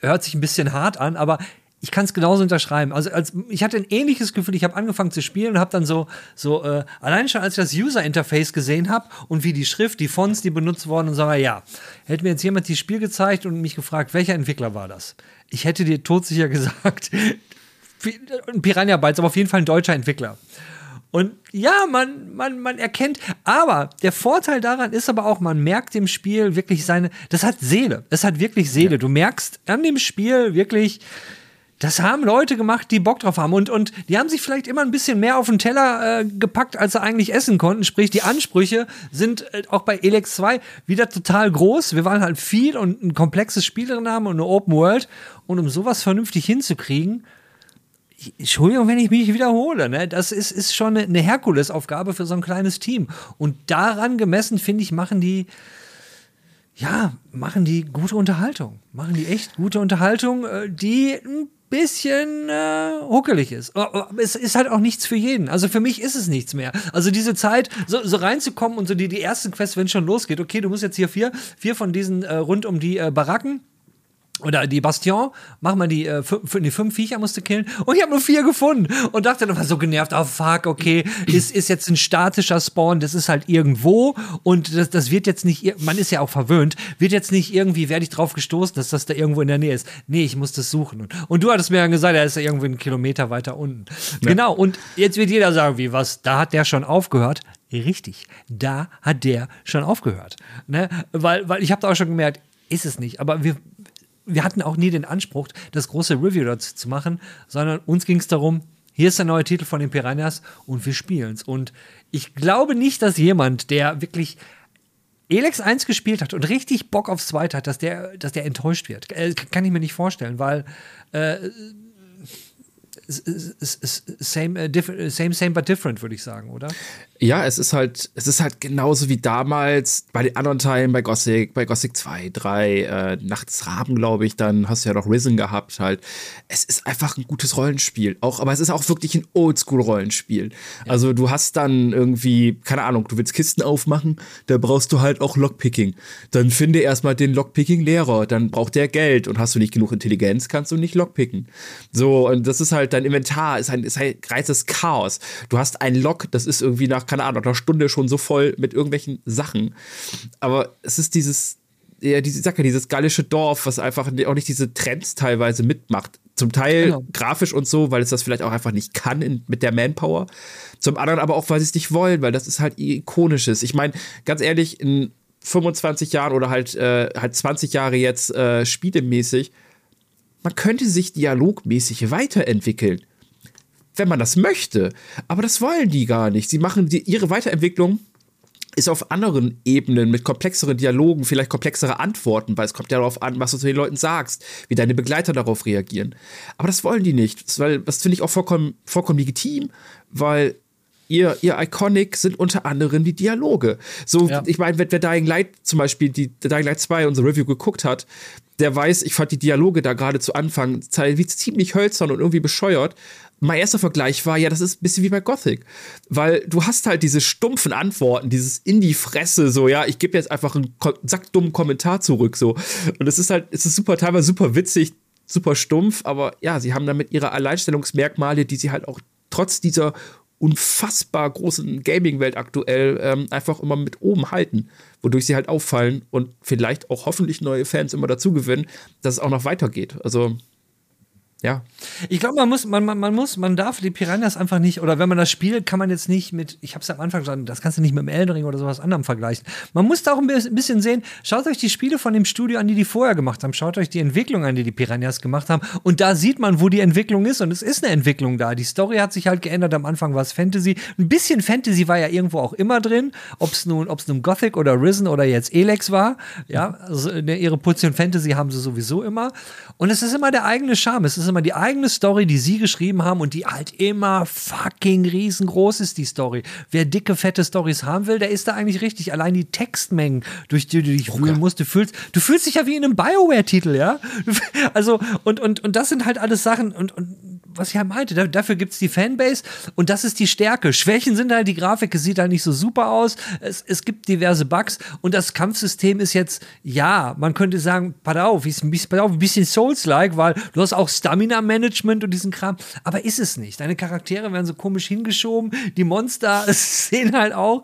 hört sich ein bisschen hart an, aber ich kann es genauso unterschreiben. Also als, ich hatte ein ähnliches Gefühl, ich habe angefangen zu spielen und habe dann so, so äh, allein schon als ich das User-Interface gesehen habe und wie die Schrift, die Fonts, die benutzt wurden und so, ja, hätte mir jetzt jemand das Spiel gezeigt und mich gefragt, welcher Entwickler war das? Ich hätte dir todsicher (laughs) gesagt, Piranha Bytes, aber auf jeden Fall ein deutscher Entwickler. Und ja, man, man, man erkennt, aber der Vorteil daran ist aber auch, man merkt im Spiel wirklich seine, das hat Seele. Es hat wirklich Seele. Ja. Du merkst an dem Spiel wirklich, das haben Leute gemacht, die Bock drauf haben. Und, und die haben sich vielleicht immer ein bisschen mehr auf den Teller äh, gepackt, als sie eigentlich essen konnten. Sprich, die Ansprüche sind äh, auch bei Elex 2 wieder total groß. Wir waren halt viel und ein komplexes Spiel drin haben und eine Open World. Und um sowas vernünftig hinzukriegen, Entschuldigung, wenn ich mich wiederhole, ne? das ist, ist schon eine Herkulesaufgabe für so ein kleines Team. Und daran gemessen, finde ich, machen die, ja, machen die gute Unterhaltung. Machen die echt gute Unterhaltung, äh, die ein bisschen äh, huckelig ist. Aber es ist halt auch nichts für jeden. Also für mich ist es nichts mehr. Also diese Zeit, so, so reinzukommen und so die, die ersten Quests, wenn es schon losgeht, okay, du musst jetzt hier vier, vier von diesen äh, rund um die äh, Baracken oder die Bastion, mach mal die, äh, fünf, die fünf Viecher musste killen. Und ich habe nur vier gefunden. Und dachte dann war so genervt, oh fuck, okay, (clears throat) ist, ist jetzt ein statischer Spawn, das ist halt irgendwo. Und das, das wird jetzt nicht, man ist ja auch verwöhnt, wird jetzt nicht irgendwie, werde ich drauf gestoßen, dass das da irgendwo in der Nähe ist. Nee, ich muss das suchen. Und, du hattest mir ja gesagt, er ist ja irgendwo einen Kilometer weiter unten. Ja. Genau, und jetzt wird jeder sagen, wie was, da hat der schon aufgehört. Richtig, da hat der schon aufgehört. Ne? Weil, weil ich habe da auch schon gemerkt, ist es nicht. Aber wir, wir hatten auch nie den Anspruch, das große Review dazu zu machen, sondern uns ging es darum, hier ist der neue Titel von den Piranhas und wir spielen es. Und ich glaube nicht, dass jemand, der wirklich Elex 1 gespielt hat und richtig Bock aufs Zweite hat, dass der, dass der enttäuscht wird. Äh, kann ich mir nicht vorstellen, weil äh, same, uh, same, same but different, würde ich sagen, oder? Ja, es ist halt, es ist halt genauso wie damals bei den anderen Teilen, bei Gothic, bei Gothic 2, 3, äh, Nachts Raben, glaube ich, dann hast du ja noch Risen gehabt halt. Es ist einfach ein gutes Rollenspiel. Auch, aber es ist auch wirklich ein Oldschool-Rollenspiel. Ja. Also du hast dann irgendwie, keine Ahnung, du willst Kisten aufmachen, da brauchst du halt auch Lockpicking. Dann finde erstmal den Lockpicking-Lehrer, dann braucht der Geld und hast du nicht genug Intelligenz, kannst du nicht Lockpicken. So, und das ist halt, dein Inventar ist ein, ist ein reizes Chaos. Du hast ein Lock, das ist irgendwie nach keine Ahnung, einer Stunde schon so voll mit irgendwelchen Sachen. Aber es ist dieses, ja, diese Sache, dieses gallische Dorf, was einfach auch nicht diese Trends teilweise mitmacht. Zum Teil genau. grafisch und so, weil es das vielleicht auch einfach nicht kann in, mit der Manpower. Zum anderen aber auch, weil sie es nicht wollen, weil das ist halt ikonisches. Ich meine, ganz ehrlich, in 25 Jahren oder halt, äh, halt 20 Jahre jetzt äh, spielemäßig, man könnte sich dialogmäßig weiterentwickeln wenn man das möchte. Aber das wollen die gar nicht. Sie machen die, ihre Weiterentwicklung ist auf anderen Ebenen mit komplexeren Dialogen, vielleicht komplexere Antworten, weil es kommt ja darauf an, was du zu den Leuten sagst, wie deine Begleiter darauf reagieren. Aber das wollen die nicht. Das, das finde ich auch vollkommen, vollkommen legitim, weil ihr, ihr Iconic sind unter anderem die Dialoge. So, ja. ich meine, wer, wer Dying Light zum Beispiel, die Dying Light 2 unsere Review geguckt hat, der weiß, ich fand die Dialoge da gerade zu Anfang wie ziemlich hölzern und irgendwie bescheuert mein erster Vergleich war, ja, das ist ein bisschen wie bei Gothic. Weil du hast halt diese stumpfen Antworten, dieses in die Fresse, so, ja, ich gebe jetzt einfach einen sackdummen Kommentar zurück, so. Und es ist halt, es ist super, teilweise super witzig, super stumpf, aber ja, sie haben damit ihre Alleinstellungsmerkmale, die sie halt auch trotz dieser unfassbar großen Gaming-Welt aktuell ähm, einfach immer mit oben halten, wodurch sie halt auffallen und vielleicht auch hoffentlich neue Fans immer dazu gewinnen, dass es auch noch weitergeht. Also ja. Ich glaube, man muss, man, man, man muss, man darf die Piranhas einfach nicht, oder wenn man das spielt, kann man jetzt nicht mit, ich habe es am Anfang gesagt, das kannst du nicht mit dem Eldring oder sowas anderem vergleichen. Man muss da auch ein bisschen sehen, schaut euch die Spiele von dem Studio an, die die vorher gemacht haben, schaut euch die Entwicklung an, die die Piranhas gemacht haben, und da sieht man, wo die Entwicklung ist, und es ist eine Entwicklung da. Die Story hat sich halt geändert, am Anfang war es Fantasy, ein bisschen Fantasy war ja irgendwo auch immer drin, ob es nun, nun Gothic oder Risen oder jetzt Elex war, ja, also ne, ihre Portion Fantasy haben sie sowieso immer, und es ist immer der eigene Charme, es ist ist immer die eigene Story, die sie geschrieben haben und die halt immer fucking riesengroß ist, die Story. Wer dicke, fette Stories haben will, der ist da eigentlich richtig. Allein die Textmengen, durch die du dich okay. wühlen musst, du fühlst, du fühlst dich ja wie in einem Bioware-Titel, ja? (laughs) Also, und, und, und das sind halt alles Sachen und, und was ich ja meinte, da, dafür gibt es die Fanbase und das ist die Stärke. Schwächen sind halt, die Grafik sieht halt nicht so super aus, es, es gibt diverse Bugs und das Kampfsystem ist jetzt, ja, man könnte sagen, pass auf, ist, ein bisschen Souls-like, weil du hast auch Stamina-Management und diesen Kram, aber ist es nicht. Deine Charaktere werden so komisch hingeschoben, die Monster (laughs) sehen halt auch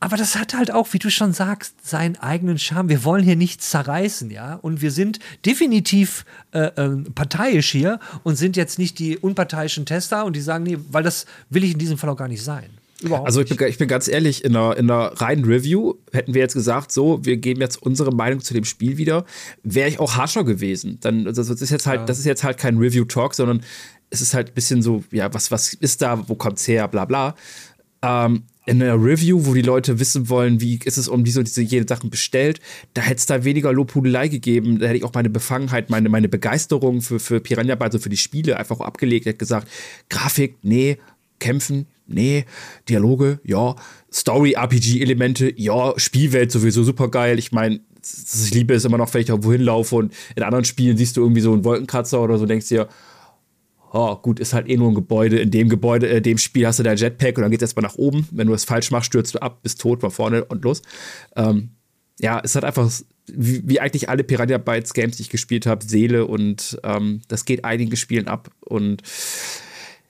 aber das hat halt auch, wie du schon sagst, seinen eigenen Charme. Wir wollen hier nichts zerreißen, ja. Und wir sind definitiv äh, äh, parteiisch hier und sind jetzt nicht die unparteiischen Tester und die sagen, nee, weil das will ich in diesem Fall auch gar nicht sein. Überhaupt also ich bin, ich bin, ganz ehrlich, in einer, in einer reinen Review hätten wir jetzt gesagt, so, wir geben jetzt unsere Meinung zu dem Spiel wieder, wäre ich auch harscher gewesen. Dann, also das ist jetzt halt, ja. das ist jetzt halt kein Review-Talk, sondern es ist halt ein bisschen so, ja, was, was ist da, wo kommt's her, bla bla. Ähm, in einer Review, wo die Leute wissen wollen, wie ist es um diese und diese jene Sachen bestellt, da hätte es da weniger Lobhudelei gegeben. Da hätte ich auch meine Befangenheit, meine, meine Begeisterung für, für Piranha und für die Spiele einfach abgelegt. Ich hätte gesagt, Grafik, nee, Kämpfen, nee, Dialoge, ja, Story-RPG-Elemente, ja, Spielwelt sowieso super geil. Ich meine, ich liebe es immer noch, wenn ich da wohin laufe und in anderen Spielen siehst du irgendwie so einen Wolkenkratzer oder so, denkst dir, oh, gut, ist halt eh nur ein Gebäude. In dem Gebäude, in äh, dem Spiel hast du dein Jetpack und dann geht es erstmal nach oben. Wenn du es falsch machst, stürzt du ab, bist tot, von vorne und los. Ähm, ja, es hat einfach, wie, wie, eigentlich alle Piranha Bytes Games, die ich gespielt habe, Seele und ähm, das geht einigen Spielen ab. Und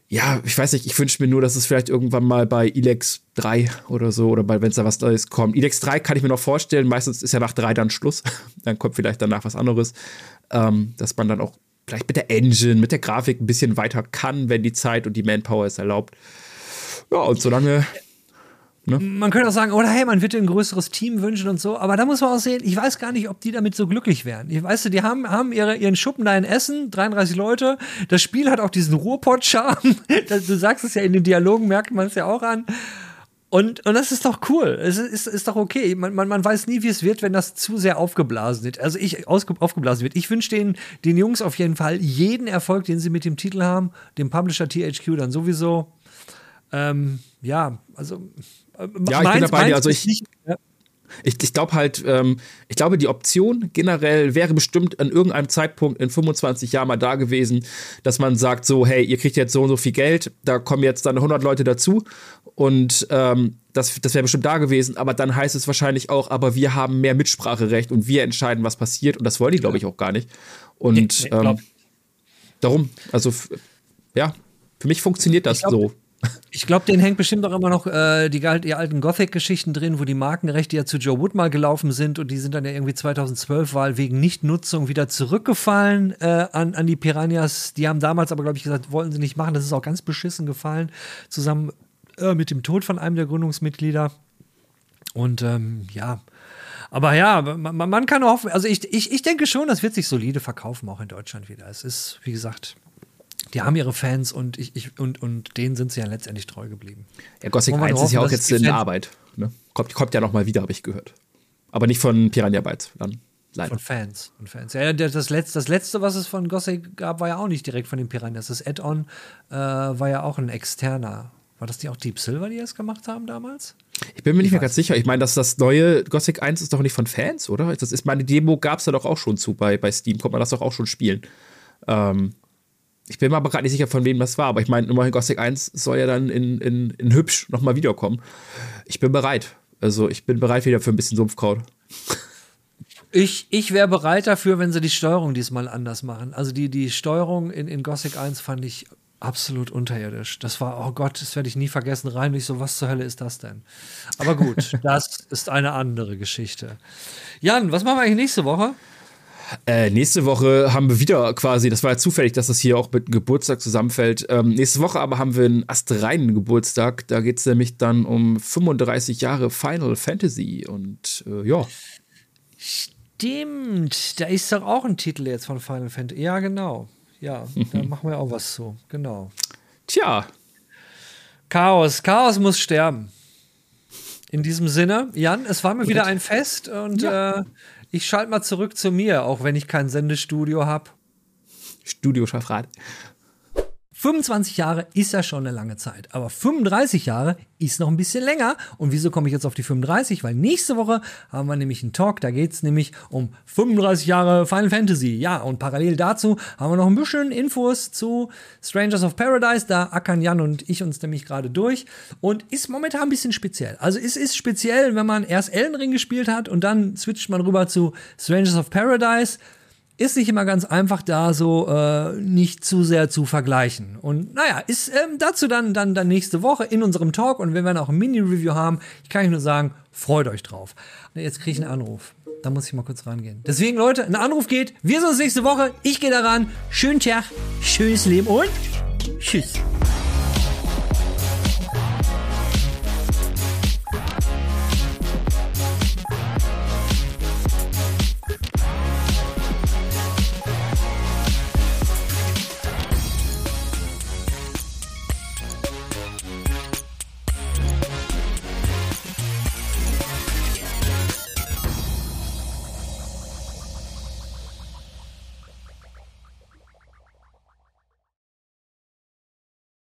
ja, ich weiß nicht, ich wünsche mir nur, dass es vielleicht irgendwann mal bei Elex 3 oder so oder wenn es da was Neues kommt. Elex 3 kann ich mir noch vorstellen, meistens ist ja nach 3 dann Schluss. (laughs) dann kommt vielleicht danach was anderes, ähm, dass man dann auch vielleicht mit der Engine, mit der Grafik ein bisschen weiter kann, wenn die Zeit und die Manpower es erlaubt. Ja, und solange. Ne? Man könnte auch sagen, oder hey, man wird ein größeres Team wünschen und so, aber da muss man auch sehen, ich weiß gar nicht, ob die damit so glücklich wären. Ich weiß, die haben, haben ihre, ihren Schuppen da in Essen, 33 Leute. Das Spiel hat auch diesen Ruhrpott-Charme. (laughs) Du sagst es ja in den Dialogen, merkt man es ja auch an. Und, und das ist doch cool. Es ist, ist doch okay. Man, man, man weiß nie, wie es wird, wenn das zu sehr aufgeblasen wird. Also ich aufgeblasen wird. Ich wünsche den, den Jungs auf jeden Fall jeden Erfolg, den sie mit dem Titel haben, dem Publisher THQ dann sowieso. Ähm, ja, also äh, ja, ich bin dabei dir. Also ich, nicht, ja. Ich, ich glaube halt, ähm, ich glaube, die Option generell wäre bestimmt an irgendeinem Zeitpunkt in 25 Jahren mal da gewesen, dass man sagt so, hey, ihr kriegt jetzt so und so viel Geld, da kommen jetzt dann 100 Leute dazu und ähm, das, das wäre bestimmt da gewesen, aber dann heißt es wahrscheinlich auch, aber wir haben mehr Mitspracherecht und wir entscheiden, was passiert und das wollen die, glaube ich, auch gar nicht. Und nee, nee, ähm, darum, also ja, für mich funktioniert das glaub, so. Ich glaube, den hängt bestimmt auch immer noch äh, die, die, alten Gothic-Geschichten drin, wo die Markenrechte ja zu Joe Wood mal gelaufen sind und die sind dann ja irgendwie 2012 weil wegen Nichtnutzung wieder zurückgefallen äh, an, an die Piranhas. Die haben damals aber, glaube ich, gesagt, wollten sie nicht machen. Das ist auch ganz beschissen gefallen, zusammen äh, mit dem Tod von einem der Gründungsmitglieder. Und ähm, ja, aber ja, man, man kann hoffen, also ich, ich, ich denke schon, das wird sich solide verkaufen, auch in Deutschland wieder. Es ist, wie gesagt, die haben ihre Fans und, ich, ich, und, und denen sind sie ja letztendlich treu geblieben. Ja, Gothic 1 hoffen, ist ja auch jetzt in der Arbeit. Ne? Kommt, kommt ja noch mal wieder, habe ich gehört. Aber nicht von Piranha Bytes, dann leider. Von Fans. Von Fans. Ja, das, letzte, das letzte, was es von Gothic gab, war ja auch nicht direkt von den Piranhas. Das Add-on äh, war ja auch ein externer. War das die auch Deep Silver, die das gemacht haben damals? Ich bin mir nicht mehr ganz sicher. Ich meine, dass das neue Gothic 1 ist doch nicht von Fans, oder? Das ist meine Demo gab es da doch auch schon zu bei, bei Steam. Konnte man das doch auch schon spielen. Ähm, ich bin mir aber gerade nicht sicher, von wem das war, aber ich meine, immerhin Gothic 1 soll ja dann in, in, in hübsch nochmal wiederkommen. Ich bin bereit. Also ich bin bereit wieder für ein bisschen Sumpfkraut. Ich, ich wäre bereit dafür, wenn sie die Steuerung diesmal anders machen. Also die, die Steuerung in, in Gothic 1 fand ich absolut unterirdisch. Das war, oh Gott, das werde ich nie vergessen. Rein nicht so, was zur Hölle ist das denn? Aber gut, (laughs) das ist eine andere Geschichte. Jan, was machen wir eigentlich nächste Woche? Äh, nächste Woche haben wir wieder quasi, das war ja zufällig, dass das hier auch mit Geburtstag zusammenfällt. Ähm, nächste Woche aber haben wir einen astreinen Geburtstag. Da geht es nämlich dann um 35 Jahre Final Fantasy und äh, ja. Stimmt, da ist doch auch ein Titel jetzt von Final Fantasy. Ja, genau. Ja, da (laughs) machen wir auch was zu. Genau. Tja. Chaos. Chaos muss sterben. In diesem Sinne, Jan, es war mir wieder ein Fest und ja. äh, ich schalte mal zurück zu mir, auch wenn ich kein Sendestudio habe. Studio Schaffrat. 25 Jahre ist ja schon eine lange Zeit, aber 35 Jahre ist noch ein bisschen länger. Und wieso komme ich jetzt auf die 35? Weil nächste Woche haben wir nämlich einen Talk, da geht es nämlich um 35 Jahre Final Fantasy. Ja, und parallel dazu haben wir noch ein bisschen Infos zu Strangers of Paradise. Da ackern Jan und ich uns nämlich gerade durch. Und ist momentan ein bisschen speziell. Also es ist speziell, wenn man erst Elden Ring gespielt hat und dann switcht man rüber zu Strangers of Paradise ist nicht immer ganz einfach, da so äh, nicht zu sehr zu vergleichen. Und naja, ist ähm, dazu dann, dann, dann nächste Woche in unserem Talk und wir werden auch ein Mini-Review haben. Ich kann euch nur sagen, freut euch drauf. Jetzt kriege ich einen Anruf. Da muss ich mal kurz rangehen. Deswegen, Leute, ein Anruf geht. Wir sehen uns nächste Woche. Ich gehe daran. Schönen Tag, schönes Leben und tschüss.